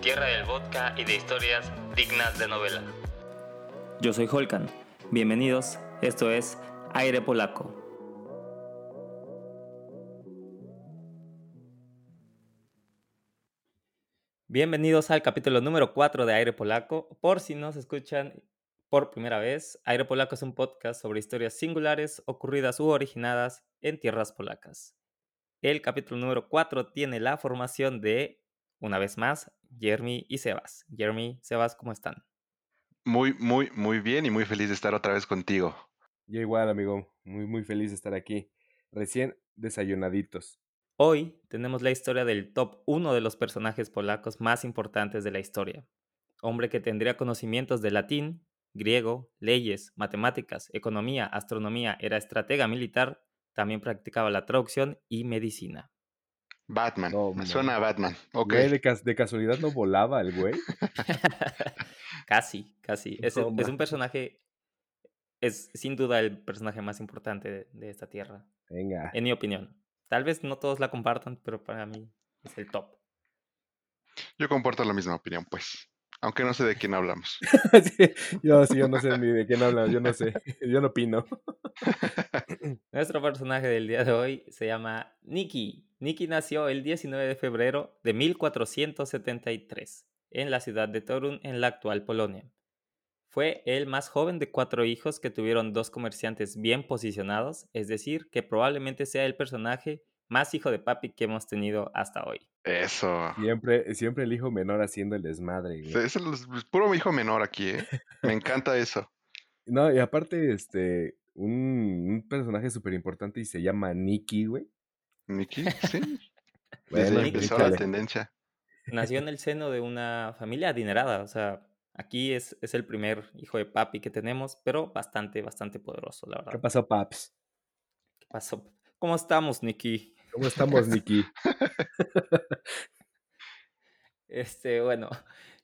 tierra del vodka y de historias dignas de novela. Yo soy Holkan. Bienvenidos, esto es Aire Polaco. Bienvenidos al capítulo número 4 de Aire Polaco. Por si nos escuchan por primera vez, Aire Polaco es un podcast sobre historias singulares, ocurridas u originadas en tierras polacas. El capítulo número 4 tiene la formación de, una vez más, Jeremy y Sebas. Jeremy, Sebas, ¿cómo están? Muy, muy, muy bien y muy feliz de estar otra vez contigo. Yo igual, amigo. Muy, muy feliz de estar aquí. Recién desayunaditos. Hoy tenemos la historia del top 1 de los personajes polacos más importantes de la historia. Hombre que tendría conocimientos de latín, griego, leyes, matemáticas, economía, astronomía, era estratega militar, también practicaba la traducción y medicina. Batman. Me suena a Batman. Ok. de, de, casualidad no volaba el güey? casi, casi. Es, es, un personaje, es sin duda el personaje más importante de, de, esta tierra. Venga. En mi opinión. Tal vez no todos la compartan, pero para mí es el top. Yo comparto la misma opinión, pues. Aunque no sé de quién hablamos. yo sí, yo no sé ni de quién hablamos, yo no sé, yo no opino. Nuestro personaje del día de hoy se llama Nicky. Nicky nació el 19 de febrero de 1473 en la ciudad de Torun, en la actual Polonia. Fue el más joven de cuatro hijos que tuvieron dos comerciantes bien posicionados, es decir, que probablemente sea el personaje más hijo de papi que hemos tenido hasta hoy. Eso. Siempre, siempre el hijo menor haciendo el desmadre. Es, el, puro hijo menor aquí, ¿eh? Me encanta eso. No, y aparte, este, un, personaje súper importante y se llama Nicky, güey. Nicky, sí. bueno, empezó la tendencia. Nació en el seno de una familia adinerada, o sea, aquí es, es el primer hijo de papi que tenemos, pero bastante, bastante poderoso, la verdad. ¿Qué pasó, paps? ¿Qué pasó? ¿Cómo estamos, Nicky? ¿Cómo estamos, Nicky? este, bueno,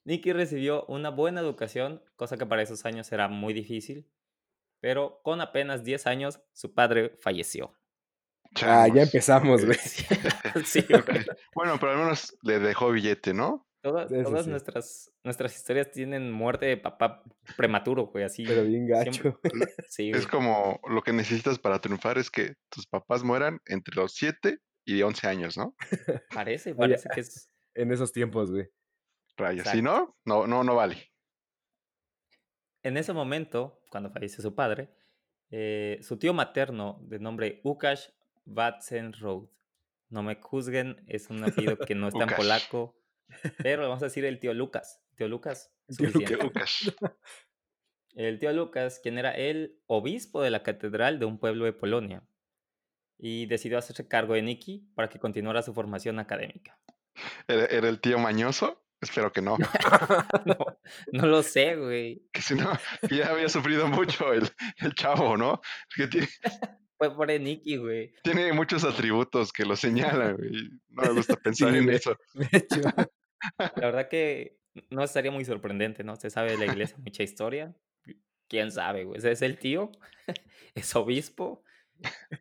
Nicky recibió una buena educación, cosa que para esos años era muy difícil, pero con apenas 10 años su padre falleció. Ah, ya empezamos, güey. sí, Bueno, pero al menos le dejó billete, ¿no? Todas, nuestras, nuestras historias tienen muerte de papá prematuro, güey, así. Pero bien gacho. Sí, es como lo que necesitas para triunfar es que tus papás mueran entre los 7 y 11 años, ¿no? Parece, parece que es. En esos tiempos, güey. Rayos. Si no, no, no, no vale. En ese momento, cuando fallece su padre, eh, su tío materno, de nombre Łukasz Watzenroth, no me juzguen, es un apellido que no está en polaco, pero vamos a decir el tío Lucas. Tío Lucas. Tío Lucas. El tío Lucas, quien era el obispo de la catedral de un pueblo de Polonia, y decidió hacerse cargo de Nicky para que continuara su formación académica. ¿Era, el tío mañoso? Espero que no. no. no, lo sé, güey. Que si no, ya había sufrido mucho el, el chavo, ¿no? Que tiene, Fue por Nicky, güey. Tiene muchos atributos que lo señalan, güey. No me gusta pensar en eso. La verdad que no estaría muy sorprendente, ¿no? Se sabe de la iglesia mucha historia. ¿Quién sabe, güey? Es el tío, es obispo,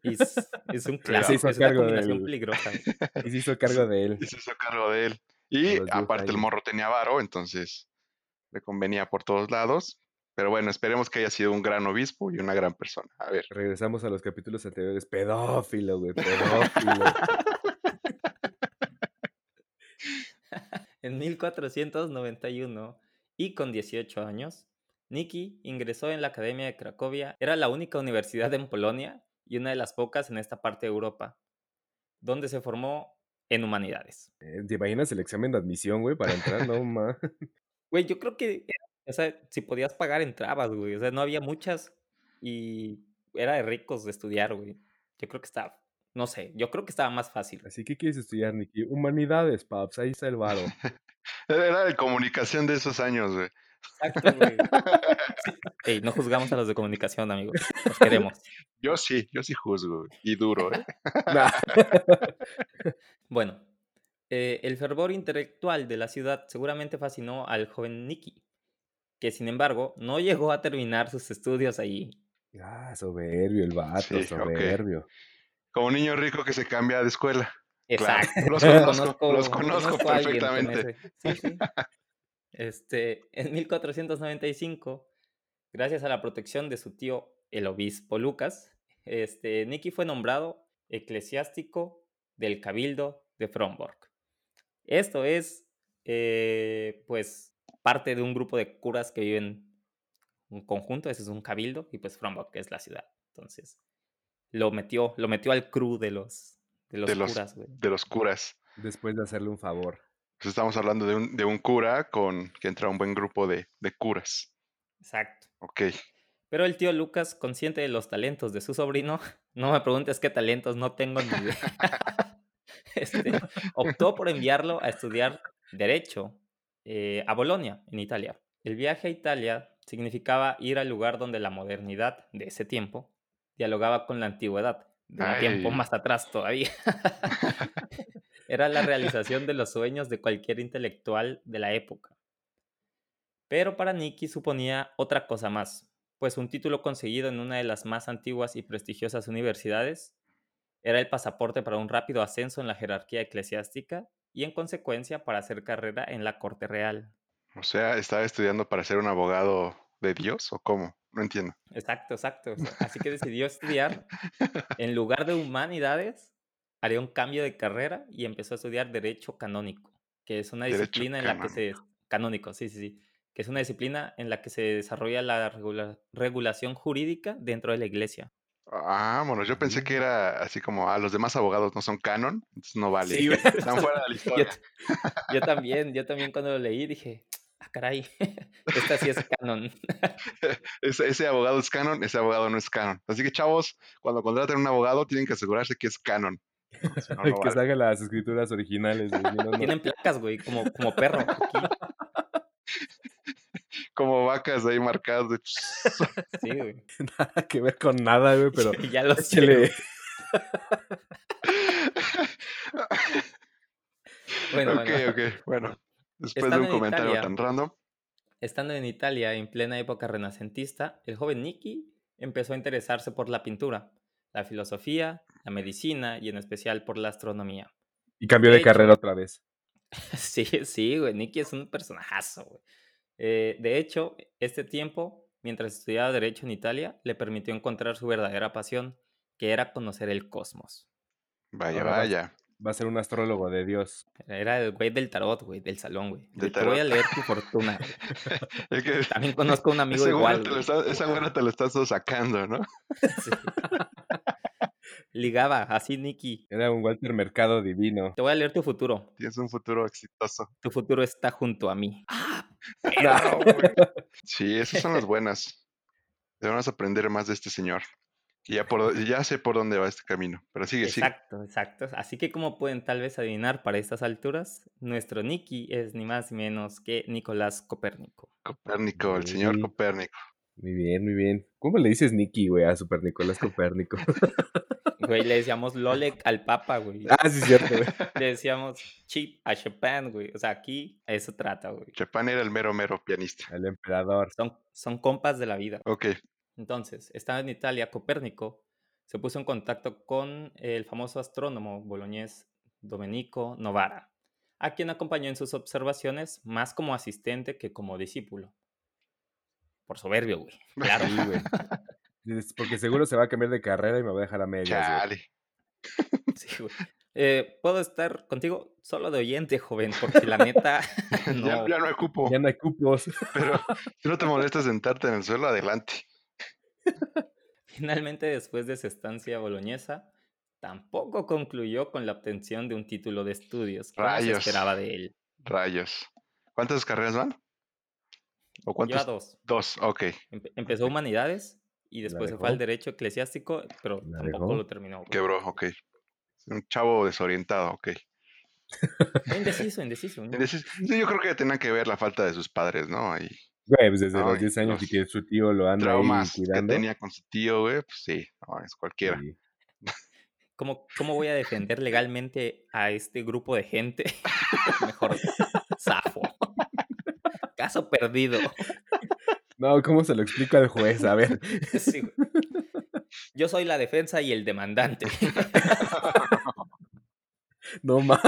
y es, un clásico, es una combinación peligrosa. Y se hizo cargo de él. Y se hizo cargo de él. Y aparte el morro tenía varo, entonces le convenía por todos lados. Pero bueno, esperemos que haya sido un gran obispo y una gran persona. A ver. Regresamos a los capítulos anteriores. Pedófilo, güey, pedófilo. en 1491 y con 18 años, Nicky ingresó en la Academia de Cracovia. Era la única universidad en Polonia y una de las pocas en esta parte de Europa, donde se formó en humanidades. Eh, ¿Te imaginas el examen de admisión, güey, para entrar? No, ma. Güey, yo creo que o sea, si podías pagar, entrabas, güey. O sea, no había muchas y era de ricos de estudiar, güey. Yo creo que estaba, no sé, yo creo que estaba más fácil. Así que quieres estudiar, Nicky. Humanidades, paps, ahí está el varo. Era de comunicación de esos años, güey. Exacto, güey. Ey, no juzgamos a los de comunicación, amigos. Los queremos. Yo sí, yo sí juzgo. Y duro, ¿eh? bueno, eh, el fervor intelectual de la ciudad seguramente fascinó al joven Nicky que sin embargo no llegó a terminar sus estudios allí. Ah, soberbio el vato, soberbio. Como un niño rico que se cambia de escuela. Exacto. Los conozco, los conozco, perfectamente. Sí, sí. Este, en 1495, gracias a la protección de su tío, el obispo Lucas, este, Nicky fue nombrado eclesiástico del Cabildo de Fromborg. Esto es, eh, pues, parte de un grupo de curas que viven un conjunto, ese es un cabildo, y pues Fromborg es la ciudad. Entonces, lo metió, lo metió al crew de los, de los curas, De los curas. Después de hacerle un favor. Pues estamos hablando de un, de un cura con que entra un buen grupo de, de curas. Exacto. Ok. Pero el tío Lucas, consciente de los talentos de su sobrino, no me preguntes qué talentos, no tengo ni idea. Este, optó por enviarlo a estudiar Derecho eh, a Bolonia, en Italia. El viaje a Italia significaba ir al lugar donde la modernidad de ese tiempo dialogaba con la antigüedad, de un tiempo más atrás todavía. Era la realización de los sueños de cualquier intelectual de la época. Pero para Nicky suponía otra cosa más, pues un título conseguido en una de las más antiguas y prestigiosas universidades era el pasaporte para un rápido ascenso en la jerarquía eclesiástica y en consecuencia para hacer carrera en la corte real. O sea, ¿estaba estudiando para ser un abogado de Dios o cómo? No entiendo. Exacto, exacto. Así que decidió estudiar, en lugar de humanidades, haría un cambio de carrera y empezó a estudiar Derecho Canónico, que es una disciplina en la que se... Canónico, sí, sí, sí. Que es una disciplina en la que se desarrolla la regulación jurídica dentro de la iglesia. Ah, bueno, yo pensé que era así como, a ah, los demás abogados no son canon, entonces no vale. Sí, Están fuera de la historia. Yo, también, yo también cuando lo leí dije, ah, caray, esta sí es canon. ese, ese, abogado es canon, ese abogado no es canon. Así que, chavos, cuando contraten un abogado, tienen que asegurarse que es canon. que salgan las escrituras originales. Tienen placas, güey, como, como perro. Como vacas ahí marcadas de... Sí, güey. Nada que ver con nada, güey, pero... ya lo sé. bueno, ok, ok, bueno. Después de un comentario tan random. Estando en Italia en plena época renacentista, el joven Nicky empezó a interesarse por la pintura, la filosofía, la medicina y en especial por la astronomía. Y cambió de, carrera otra vez. sí, sí, güey. Nicky es un personajazo, güey. Eh, de hecho, este tiempo, mientras estudiaba Derecho en Italia, le permitió encontrar su verdadera pasión, que era conocer el cosmos. Vaya, vaya. Va a ser un astrólogo de Dios. Era el güey del tarot, güey, del salón, güey. Te voy a leer tu fortuna. También conozco a un amigo igual. esa buena te lo estás sacando, ¿no? sí. Ligaba, así Nicky. Era un Walter Mercado divino. Te voy a leer tu futuro. Tienes un futuro exitoso. Tu futuro está junto a mí. ¡Ah! sí, esas son las buenas. Debemos aprender más de este señor. ya, por, ya sé por dónde va este camino, pero sigue, exacto, Exacto, Así que como pueden tal vez adivinar para estas alturas, nuestro Nicky es ni más ni menos que Nicolás Copérnico. Copérnico, el señor Copérnico. Muy bien, muy bien. ¿Cómo le dices Nicky, güey, a Super Nicolás Copérnico? Güey, le decíamos Lolek al Papa, güey. Ah, sí, cierto, güey. Le decíamos Chip a Chopin, güey. O sea, aquí eso trata, güey. Chopin era el mero, mero pianista. El emperador. Son, son compas de la vida. Ok. Entonces, estando en Italia, Copérnico se puso en contacto con el famoso astrónomo boloñés Domenico Novara, a quien acompañó en sus observaciones más como asistente que como discípulo. Por soberbio, güey. Claro. güey. Porque seguro se va a cambiar de carrera y me va a dejar a medias. Chale. Sí, güey. Eh, Puedo estar contigo solo de oyente, joven, porque la neta. No... Ya, no hay cupo. Ya no hay cupos. Pero si no te molesta sentarte en el suelo, adelante. Finalmente, después de su estancia boloñesa, tampoco concluyó con la obtención de un título de estudios, como se esperaba de él. Rayos. ¿Cuántas carreras van? ¿O cuántas? dos. Dos, ok. empezó humanidades y después se fue al derecho eclesiástico, pero tampoco lo terminó. Quebró, ok. Un chavo desorientado, ok. Indeciso, indeciso, indeciso. Sí, yo creo que tenía que ver la falta de sus padres, ¿no? Ahí. Güey, pues desde los 10 años y que su tío lo anda ahí cuidando. que tenía con su tío, güey, pues sí, no, es cualquiera. ¿Cómo, ¿Cómo voy a defender legalmente a este grupo de gente? Mejor. Caso perdido. No, ¿cómo se lo explica al juez? A ver. Yo soy la defensa y el demandante. no más.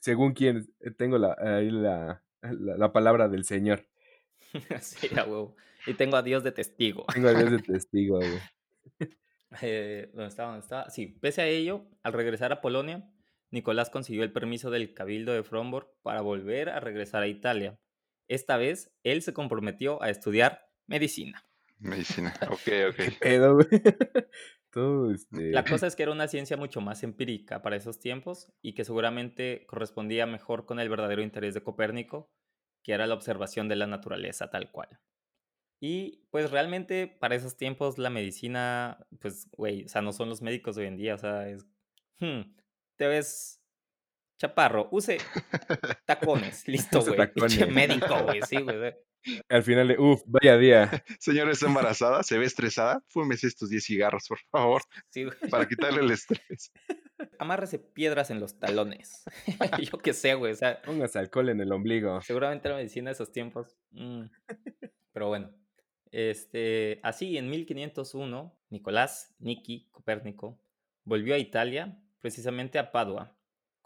Según quién, eh, tengo la, la, la, palabra del Señor. sí, a huevo. Y tengo a Dios de testigo. Tengo a Dios de testigo, güey. Eh, ¿Dónde estaba? ¿Dónde estaba? Sí, pese a ello, al regresar a Polonia, Nicolás consiguió el permiso del Cabildo de Fromborg para volver a regresar a Italia. Esta vez, él se comprometió a estudiar medicina. Medicina, ok, ok. este... La cosa es que era una ciencia mucho más empírica para esos tiempos y que seguramente correspondía mejor con el verdadero interés de Copérnico, que era la observación de la naturaleza tal cual. Y pues realmente para esos tiempos la medicina, pues, güey, o sea, no son los médicos de hoy en día, o sea, es, hmm, te ves chaparro, use tacones, listo, güey, médico, güey, sí, güey. Al final de, uff, vaya día. Señora, está embarazada, se ve estresada, fúmese estos 10 cigarros, por favor, sí, güey. para quitarle el estrés. Amárrese piedras en los talones. Yo qué sé, güey, o sea. Póngase alcohol en el ombligo. Seguramente la medicina de esos tiempos. Mm, pero bueno. Este, así, en 1501, Nicolás Niki Copérnico volvió a Italia, precisamente a Padua,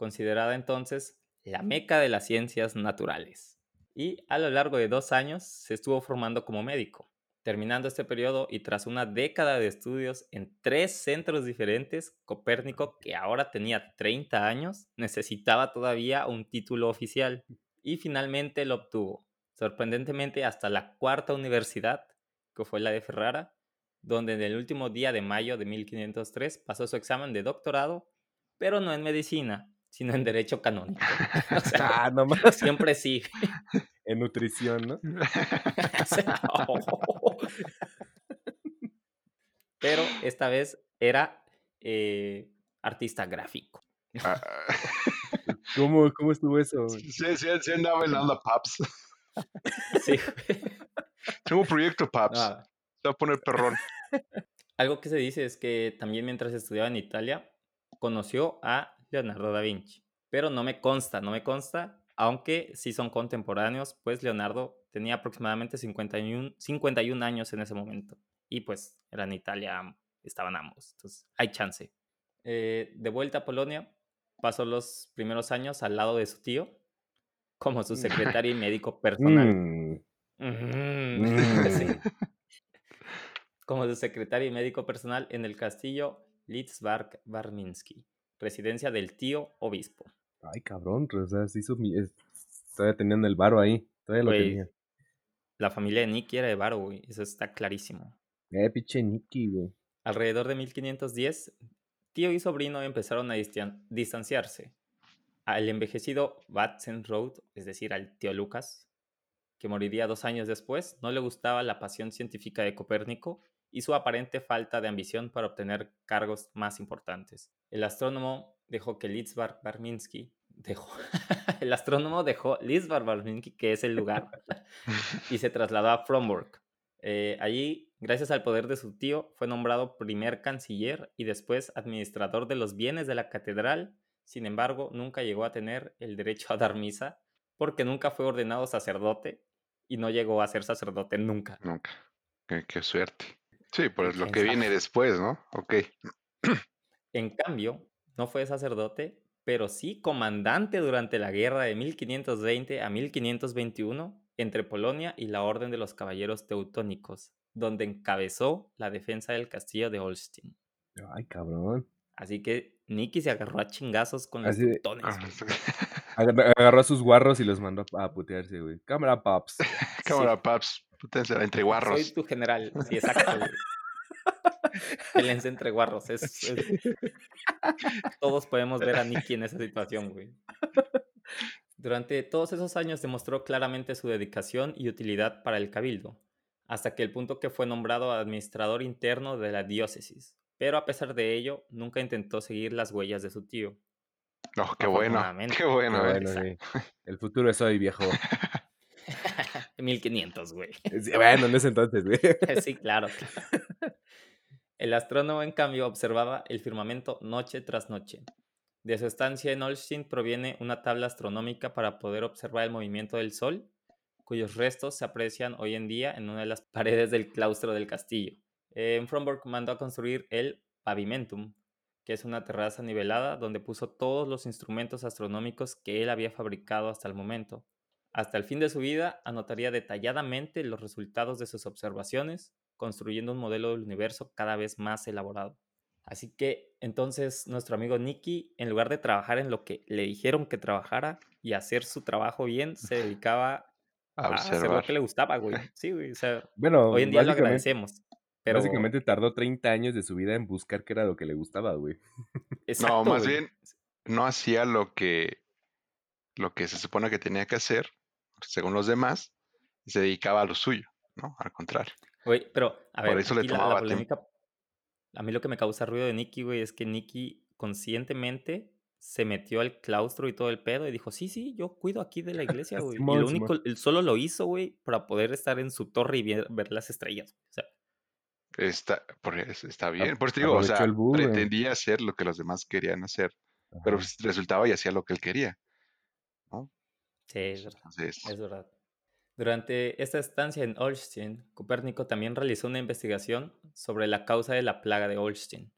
considerada entonces la meca de las ciencias naturales. Y a lo largo de dos años se estuvo formando como médico. Terminando este periodo y tras una década de estudios en tres centros diferentes, Copérnico, que ahora tenía 30 años, necesitaba todavía un título oficial y finalmente lo obtuvo, sorprendentemente hasta la cuarta universidad que fue la de Ferrara, donde en el último día de mayo de 1503 pasó su examen de doctorado, pero no en medicina, sino en derecho canónico. O sea, ah, siempre sí. En nutrición, ¿no? pero esta vez era eh, artista gráfico. Ah. ¿Cómo, ¿Cómo estuvo eso? Sí, sí, sí andaba bailando Paps. Sí. Tengo un proyecto, Paps. Ah. Se va a poner perrón. Algo que se dice es que también mientras estudiaba en Italia, conoció a Leonardo da Vinci. Pero no me consta, no me consta, aunque sí son contemporáneos, pues Leonardo tenía aproximadamente 51, 51 años en ese momento. Y pues era en Italia, estaban ambos. Entonces hay chance. Eh, de vuelta a Polonia, pasó los primeros años al lado de su tío, como su secretario y médico personal. Mm. Mm. Como su secretario y médico personal en el castillo Litzbark Barminski, residencia del tío obispo. Ay, cabrón, o sea, se hizo mi... Todavía tenían el varo ahí, todavía lo tenía. La familia de Nicky era de varo, güey, eso está clarísimo. Eh, pinche Nicky, güey. Alrededor de 1510, tío y sobrino empezaron a distanciarse. Al envejecido Road, es decir, al tío Lucas, que moriría dos años después, no le gustaba la pasión científica de Copérnico y su aparente falta de ambición para obtener cargos más importantes. El astrónomo dejó que Litzbar Barminsky dejó, el astrónomo dejó Litzbar Barminsky, que es el lugar, y se trasladó a Fromburg. Eh, allí, gracias al poder de su tío, fue nombrado primer canciller y después administrador de los bienes de la catedral. Sin embargo, nunca llegó a tener el derecho a dar misa porque nunca fue ordenado sacerdote y no llegó a ser sacerdote nunca. Nunca. Qué, suerte. Sí, pues lo que viene después, ¿no? Ok. En cambio, no fue sacerdote, pero sí comandante durante la guerra de 1520 a 1521 entre Polonia y la Orden de los Caballeros Teutónicos, donde encabezó la defensa del castillo de Holstein. Ay, cabrón. Así que Nicky se agarró a chingazos con los teutones. Ah, Agarró a sus guarros y los mandó a putearse, güey. Cámara, paps. Cámara, paps. Entre guarros. Soy tu general. Sí, exacto, güey. Pélense entre guarros. Todos podemos ver a Nicky en esa situación, güey. Durante todos esos años demostró claramente su dedicación y utilidad para el cabildo, hasta que el punto que fue nombrado administrador interno de la diócesis. Pero a pesar de ello, nunca intentó seguir las huellas de su tío. Oh, qué bueno. Qué bueno. El futuro es hoy, viejo. 1500, güey. bueno, en ese entonces, güey. sí, claro. El astrónomo, en cambio, observaba el firmamento noche tras noche. De su estancia en Olsztyn proviene una tabla astronómica para poder observar el movimiento del Sol, cuyos restos se aprecian hoy en día en una de las paredes del claustro del castillo. En Fromborg mandó a construir el pavimentum, que es una terraza nivelada donde puso todos los instrumentos astronómicos que él había fabricado hasta el momento. Hasta el fin de su vida anotaría detalladamente los resultados de sus observaciones, construyendo un modelo del universo cada vez más elaborado. Así que entonces nuestro amigo Nicky, en lugar de trabajar en lo que le dijeron que trabajara y hacer su trabajo bien, se dedicaba a, hacer lo que le gustaba, güey. Sí, güey. O sea, bueno, hoy en día lo agradecemos. Pero... Básicamente tardó 30 años de su vida en buscar qué era lo que le gustaba, güey. no, más bien no hacía lo que, lo que se supone que tenía que hacer, según los demás, y se dedicaba a lo suyo, ¿no? Al contrario. Güey, pero, a ver, Por eso le tomaba la, a mí lo que me causa ruido de Nicky, güey, es que Nicky conscientemente se metió al claustro y todo el pedo y dijo, sí, sí, yo cuido aquí de la iglesia, güey. y lo único, él solo lo hizo, güey, para poder estar en su torre y ver, las estrellas. O sea, está, está bien. Por eso te digo, o sea, pretendía hacer lo que los demás querían hacer, pero resultaba y hacía lo que él quería. ¿no? Sí, es verdad. Es verdad. Durante esta estancia en Olsztyn, Copérnico también realizó una investigación sobre la causa de la plaga de Olsztyn.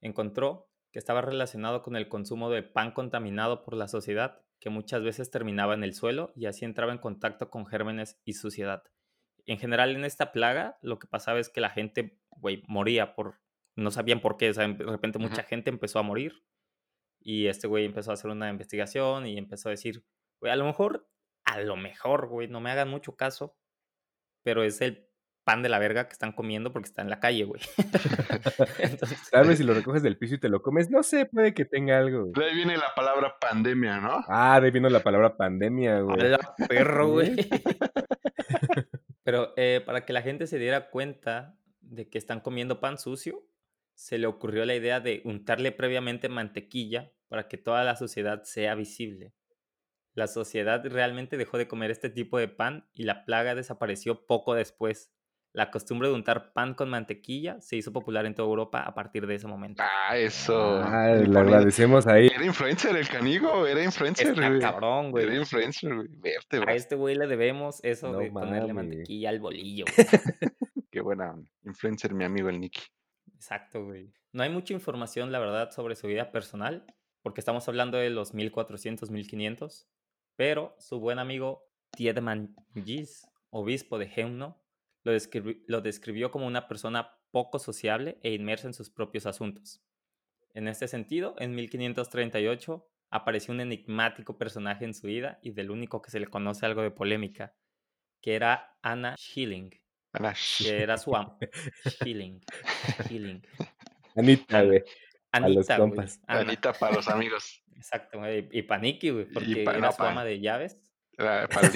Encontró que estaba relacionado con el consumo de pan contaminado por la sociedad, que muchas veces terminaba en el suelo y así entraba en contacto con gérmenes y suciedad. En general, en esta plaga, lo que pasaba es que la gente, güey, moría por. No sabían por qué. O sea, de repente mucha gente empezó a morir. Y este güey empezó a hacer una investigación y empezó a decir, güey, a lo mejor a lo mejor, güey, no me hagan mucho caso, pero es el pan de la verga que están comiendo porque está en la calle, güey. Tal vez si lo recoges del piso y te lo comes, no sé, puede que tenga algo. De ahí viene la palabra pandemia, ¿no? Ah, de ahí vino la palabra pandemia, güey. la perro, güey. Pero eh, para que la gente se diera cuenta de que están comiendo pan sucio, se le ocurrió la idea de untarle previamente mantequilla para que toda la sociedad sea visible. La sociedad realmente dejó de comer este tipo de pan y la plaga desapareció poco después. La costumbre de untar pan con mantequilla se hizo popular en toda Europa a partir de ese momento. Ah, eso. Ah, le agradecemos ahí. Era influencer el canigo, era influencer. Está cabrón, güey. Era influencer, güey. Verte, A este güey le debemos eso de ponerle mantequilla al bolillo. Qué buena influencer, mi amigo el Nicky. Exacto, güey. No hay mucha información, la verdad, sobre su vida personal, porque estamos hablando de los 1400, 1500 pero su buen amigo Tiedman Gis, obispo de Geumno, lo, lo describió como una persona poco sociable e inmersa en sus propios asuntos. En este sentido, en 1538 apareció un enigmático personaje en su vida y del único que se le conoce algo de polémica, que era Anna Schilling, Anna que era su amo. Schilling. Schilling. Anita, güey. Anita, Anita para los amigos. Exacto, güey. Y Paniki, güey, porque era su ama de llaves. Para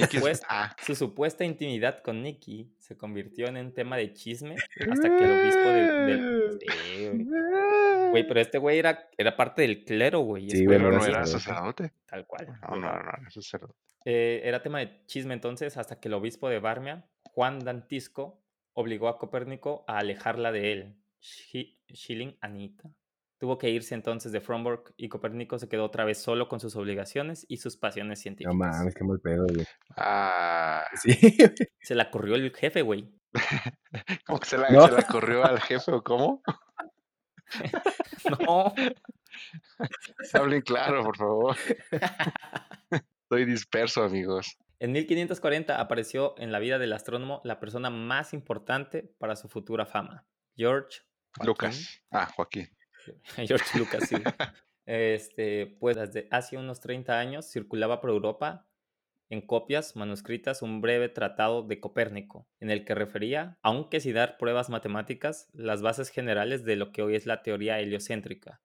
ah. Su supuesta intimidad con Nicky se convirtió en un tema de chisme hasta que el obispo del... güey. pero este güey era, era parte del clero, güey. Sí, pero no era sacerdote. Tal cual. No, no, no, era sacerdote. Eh, era tema de chisme entonces hasta que el obispo de Barmia, Juan Dantisco, obligó a Copérnico a alejarla de él. Schilling Anita. Tuvo que irse entonces de Fromborg y Copérnico se quedó otra vez solo con sus obligaciones y sus pasiones científicas. No mames, qué mal pedo, güey. Ah. Sí. Se la corrió el jefe, güey. ¿Cómo que se la, se la corrió al jefe o cómo? no. Hablen claro, por favor. Estoy disperso, amigos. En 1540 apareció en la vida del astrónomo la persona más importante para su futura fama, George Lucas. Ah, Joaquín. George Lucas, sí. Este, pues desde hace unos 30 años circulaba por Europa en copias manuscritas un breve tratado de Copérnico, en el que refería, aunque sin dar pruebas matemáticas, las bases generales de lo que hoy es la teoría heliocéntrica,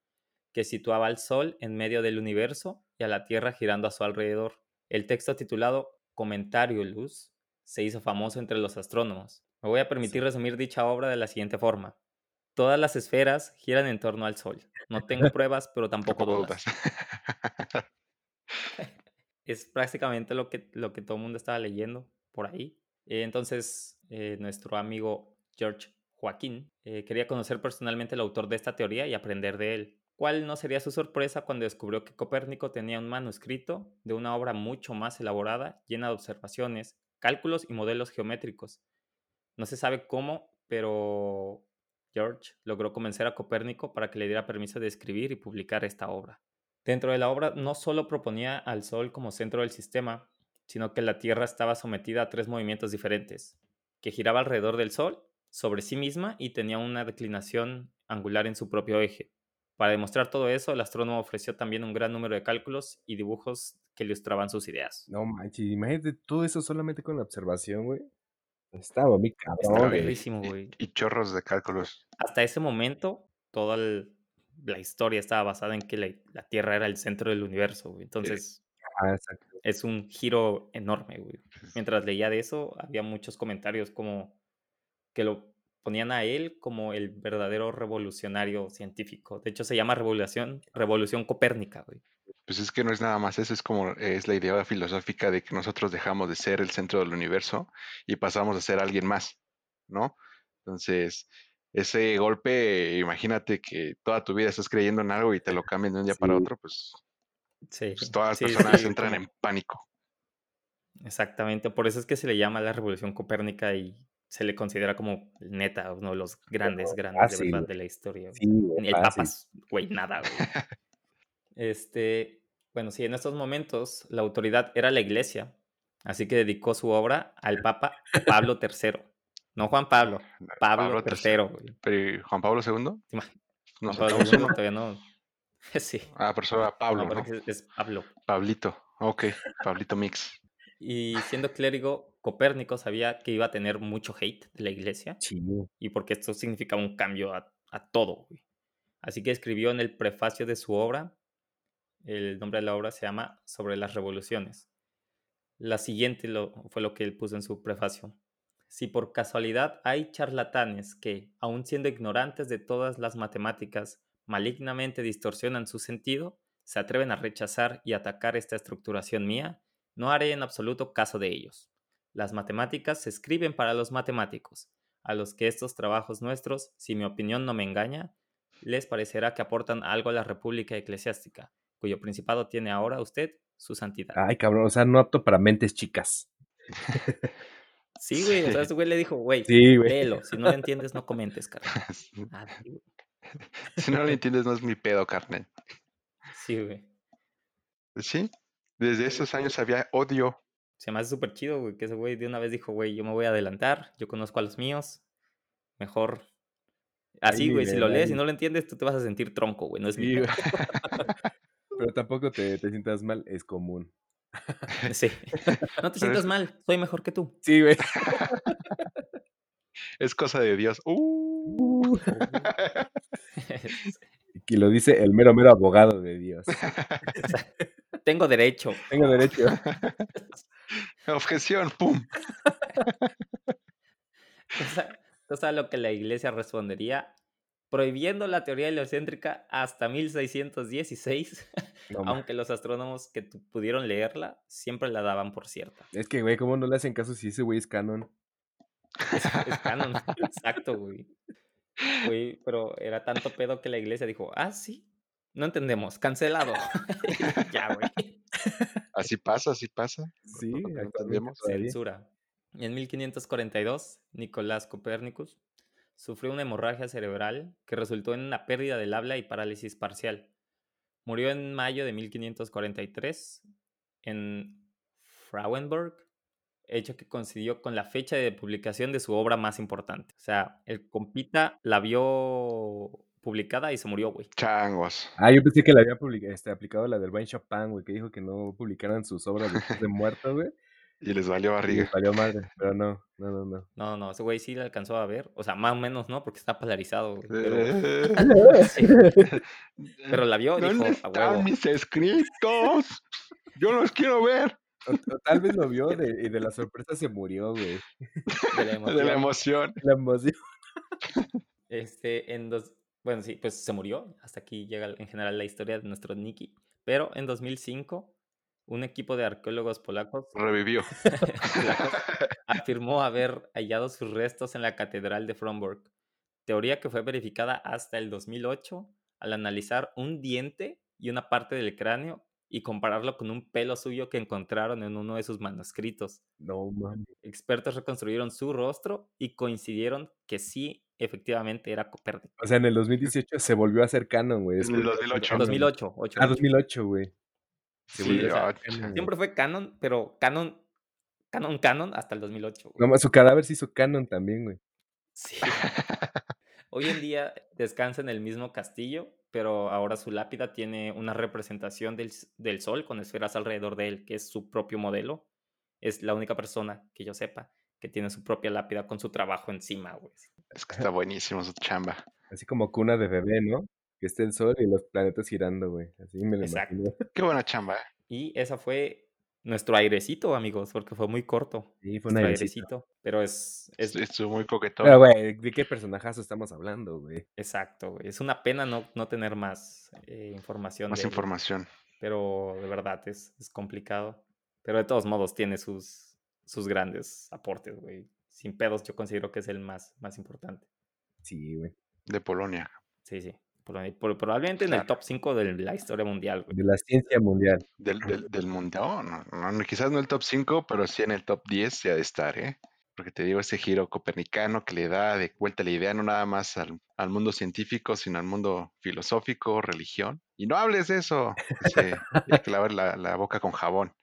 que situaba al Sol en medio del universo y a la Tierra girando a su alrededor. El texto titulado Comentario Luz se hizo famoso entre los astrónomos. Me voy a permitir resumir dicha obra de la siguiente forma. Todas las esferas giran en torno al Sol. No tengo pruebas, pero tampoco dudas. es prácticamente lo que, lo que todo el mundo estaba leyendo por ahí. entonces, eh, nuestro amigo George Joaquín eh, quería conocer personalmente el autor de esta teoría y aprender de él. ¿Cuál no sería su sorpresa cuando descubrió que Copérnico tenía un manuscrito de una obra mucho más elaborada, llena de observaciones, cálculos y modelos geométricos? No se sabe cómo, pero George logró convencer a Copérnico para que le diera permiso de escribir y publicar esta obra. Dentro de la obra no solo proponía al Sol como centro del sistema, sino que la Tierra estaba sometida a tres movimientos diferentes, que giraba alrededor del Sol, sobre sí misma y tenía una declinación angular en su propio eje. Para demostrar todo eso, el astrónomo ofreció también un gran número de cálculos y dibujos que ilustraban sus ideas. No manches, imagínate todo eso solamente con la observación, güey. Estaba muy cabrón. Estaba güey. Y, y chorros de cálculos. Hasta ese momento, toda el- la historia estaba basada en que la, la Tierra era el centro del universo, güey. Entonces, Ah, es un giro enorme, güey. Mientras leía de eso, había muchos comentarios como que lo ponían a él como el verdadero revolucionario científico. De hecho, se llama revolución, revolución copérnica, güey. Pues es que no es nada más eso, es como es la idea filosófica de que nosotros dejamos de ser el centro del universo y pasamos a ser alguien más, ¿no? Entonces, ese golpe, imagínate que toda tu vida estás creyendo en algo y te lo cambian de un día para otro, pues, Sí, pues todas las sí, personas sí, entran en pánico. Exactamente, por eso es que se le llama la revolución copérnica y se le considera como neta uno de los grandes, grandes de verdad de la historia. Sí, el fácil. Papa, güey, nada, güey. Este, bueno, sí, en estos momentos la autoridad era la iglesia, así que dedicó su obra al Papa Pablo III. No Juan Pablo, Pablo, Pablo III. Pero ¿y Juan Pablo II, ¿Te imag- nos Juan Pablo II todavía no. Sí, Ah, pero eso era Pablo, no, ¿no? es- Pablo. Pablito, ok, Pablito Mix. Y siendo clérigo, Copérnico sabía que iba a tener mucho hate de la iglesia Chido. y porque esto significaba un cambio a, a todo. güey. Así que escribió en el prefacio de su obra, el nombre de la obra se llama Sobre las revoluciones. La siguiente lo- fue lo que él puso en su prefacio. Si por casualidad hay charlatanes que, aun siendo ignorantes de todas las matemáticas, malignamente distorsionan su sentido, se atreven a rechazar y atacar esta estructuración mía, no haré en absoluto caso de ellos. Las matemáticas se escriben para los matemáticos, a los que estos trabajos nuestros, si mi opinión no me engaña, les parecerá que aportan algo a la República Eclesiástica, cuyo principado tiene ahora usted, su santidad. Ay, cabrón, o sea, no apto para mentes chicas. Sí, güey, o sea, ese güey le dijo, güey, Sí, güey. léelo, si no lo entiendes, no comentes, carnal. Ah, si no lo entiendes, no es mi pedo, carnal. Sí, güey. Sí, desde esos años había odio. Se me hace súper chido, güey, que ese güey de una vez dijo, güey, yo me voy a adelantar, yo conozco a los míos, mejor. Así, güey, si lo lees y no lo entiendes, tú te vas a sentir tronco, güey, no es mi pedo. Pero tampoco te, te sientas mal, es común. Sí. No te sientas mal, soy mejor que tú. Sí, güey. Es cosa de Dios. Uh. Y lo dice el mero, mero abogado de Dios. Tengo derecho. Tengo derecho. Objeción, pum. Cosa a lo que la iglesia respondería prohibiendo la teoría heliocéntrica hasta 1616, No, ma. aunque los astrónomos que pudieron leerla siempre la daban por cierta. Es que, güey, ¿cómo no le hacen caso si ese güey es canon? Es, es canon, exacto, güey. Güey, pero era tanto pedo que la iglesia dijo, ah, sí, no entendemos, cancelado. ya, güey. Así pasa, así pasa. Sí, No entendemos. Censura. En 1542, Nicolás Copérnicus sufrió una hemorragia cerebral que resultó en una pérdida del habla y parálisis parcial. Murió en mayo de 1543 en Frauenburg, hecho que coincidió con la fecha de publicación de su obra más importante. O sea, el compita la vio publicada y se murió, güey. Changos. Ah, yo pensé que le había este, aplicado la del buen Chopin, güey, que dijo que no publicaran sus obras después de muerto, güey. Y les valió barriga. les valió madre, pero no, no, no, no. No, no, ese güey sí le alcanzó a ver. O sea, más o menos, ¿no? Porque está polarizado, güey. Pero, Eh, sí, pero la vio y dijo, ¿Dónde a están huevo. mis escritos? Yo los quiero ver. O, o tal vez lo vio de- y de la sorpresa se murió, güey. De la De emoción. la emoción. La emoción. Este, en dos, bueno, sí, pues se murió. Hasta aquí llega en general la historia de nuestro Nicky. Pero en 2005, un equipo de arqueólogos polacos, Revivió. polacos afirmó haber hallado sus restos en la Catedral de Fromburg. Teoría que fue verificada hasta el 2008 al analizar un diente y una parte del cráneo y compararlo con un pelo suyo que encontraron en uno de sus manuscritos. No, mames. Expertos reconstruyeron su rostro y coincidieron que sí efectivamente era Copérnico. O sea, en el 2018 se volvió a hacer canon, güey. En el después de 2008. 2008. ocho, Ah, ocho. 2008, güey. Sí, o sea. Siempre fue canon, pero canon, canon, canon hasta el 2008. güey. No su cadáver se hizo canon también, güey. Sí. Hoy en día descansa en el mismo castillo, pero ahora su lápida tiene una representación del, del sol con esferas alrededor de él, que es su propio modelo. Es la única persona que yo sepa que tiene su propia lápida con su trabajo encima, güey. Es que está buenísimo su chamba. Así como cuna de bebé, ¿no? Que esté el sol y los planetas girando, güey. Así me lo Exacto. imagino. Qué buena chamba, ¿eh? Y esa fue nuestro airecito, amigos, porque fue muy corto. Sí, fue un Nuestro airecito. airecito. Pero es, es Estu- Estuvo muy coquetón. Pero, güey, ¿de qué personajazo estamos hablando, güey? exacto, güey. Es una pena no, no tener más eh, información. Más de él, güey. información. pero de verdad es, es complicado. Pero de todos modos tiene sus, sus grandes aportes, güey. Sin pedos yo considero que es el más, más importante. Sí, güey. De Polonia. Sí, sí. Por- por- probablemente en el top 5 de la historia mundial, güey. De la ciencia mundial. Del, del, del mundial. Oh, no, no, no, quizás no el top 5, pero sí en el top 10 se ha de estar, ¿eh? Porque te digo, ese giro copernicano que le da de vuelta la idea no nada más al, al mundo científico, sino al mundo filosófico, religión. Y no hables de eso. Hay que lavar la, la boca con jabón.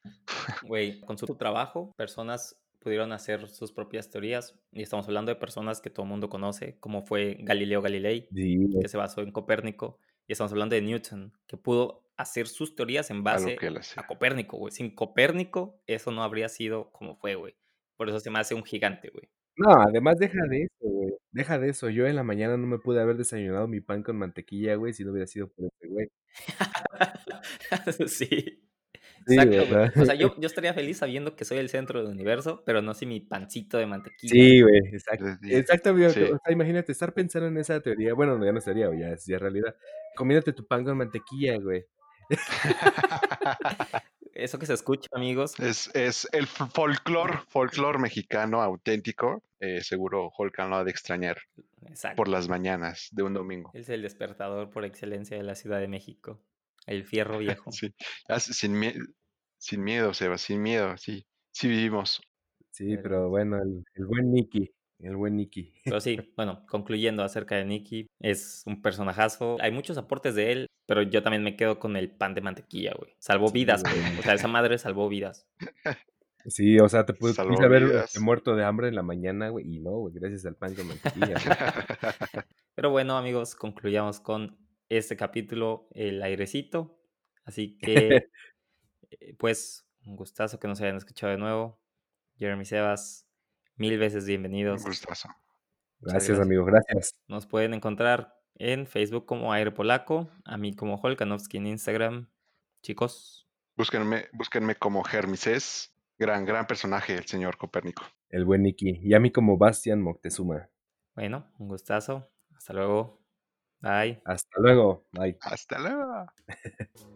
Güey, con su trabajo, personas pudieron hacer sus propias teorías. Y estamos hablando de personas que todo el mundo conoce, como fue Galileo Galilei, Sí, que se basó en Copérnico. Y estamos hablando de Newton, que pudo hacer sus teorías en base a Copérnico, güey. Sin Copérnico, eso no habría sido como fue, güey. Por eso se me hace un gigante, güey. No, además deja de eso, güey. Deja de eso. Yo en la mañana no me pude haber desayunado mi pan con mantequilla, güey, si no hubiera sido por ese güey. sí. Sí, Exacto, güey. O sea, yo, yo estaría feliz sabiendo que soy el centro del universo, pero no si mi pancito de mantequilla. Sí, güey, exacto. Sí. O sea, imagínate estar pensando en esa teoría. Bueno, no, ya no sería, ya es ya realidad. Comiéndote tu pan con mantequilla, güey. Eso que se escucha, amigos, Es, es el folclore, folclore mexicano auténtico. eh, seguro Holkan lo ha de extrañar exacto. por las mañanas de un domingo. Es el despertador por excelencia de la Ciudad de México. El fierro viejo. Sí. Sin, sin miedo, Seba, sin miedo, sí. Sí vivimos. Sí, Pero- pero bueno, el, el buen Nicky. El buen Nicky. Pero sí, bueno, concluyendo acerca de Nicky, es un personajazo. Hay muchos aportes de él, pero yo también me quedo con el pan de mantequilla, güey. Salvó Sí, vidas, güey. O sea, esa madre salvó vidas. Sí, o sea, te pu- Salvó pudiste haber este, muerto de hambre en la mañana, güey, y no, güey, gracias al pan con mantequilla. güey. Pero bueno, amigos, concluyamos con este capítulo, el airecito. Así que, eh, pues, un gustazo que nos hayan escuchado de nuevo. Jeremy Sebas, mil veces bienvenidos. Un gustazo. Gracias, gracias. amigo, gracias. Nos pueden encontrar en Facebook como Aire Polaco, a mí como Holkanovsky en Instagram. Chicos, Búsquenme, búsquenme como Hermises. Gran, gran personaje el señor Copérnico. El buen Nicky. Y a mí como Bastian Moctezuma. bueno, un gustazo. Hasta luego. Bye. Hasta luego. Bye. Hasta luego.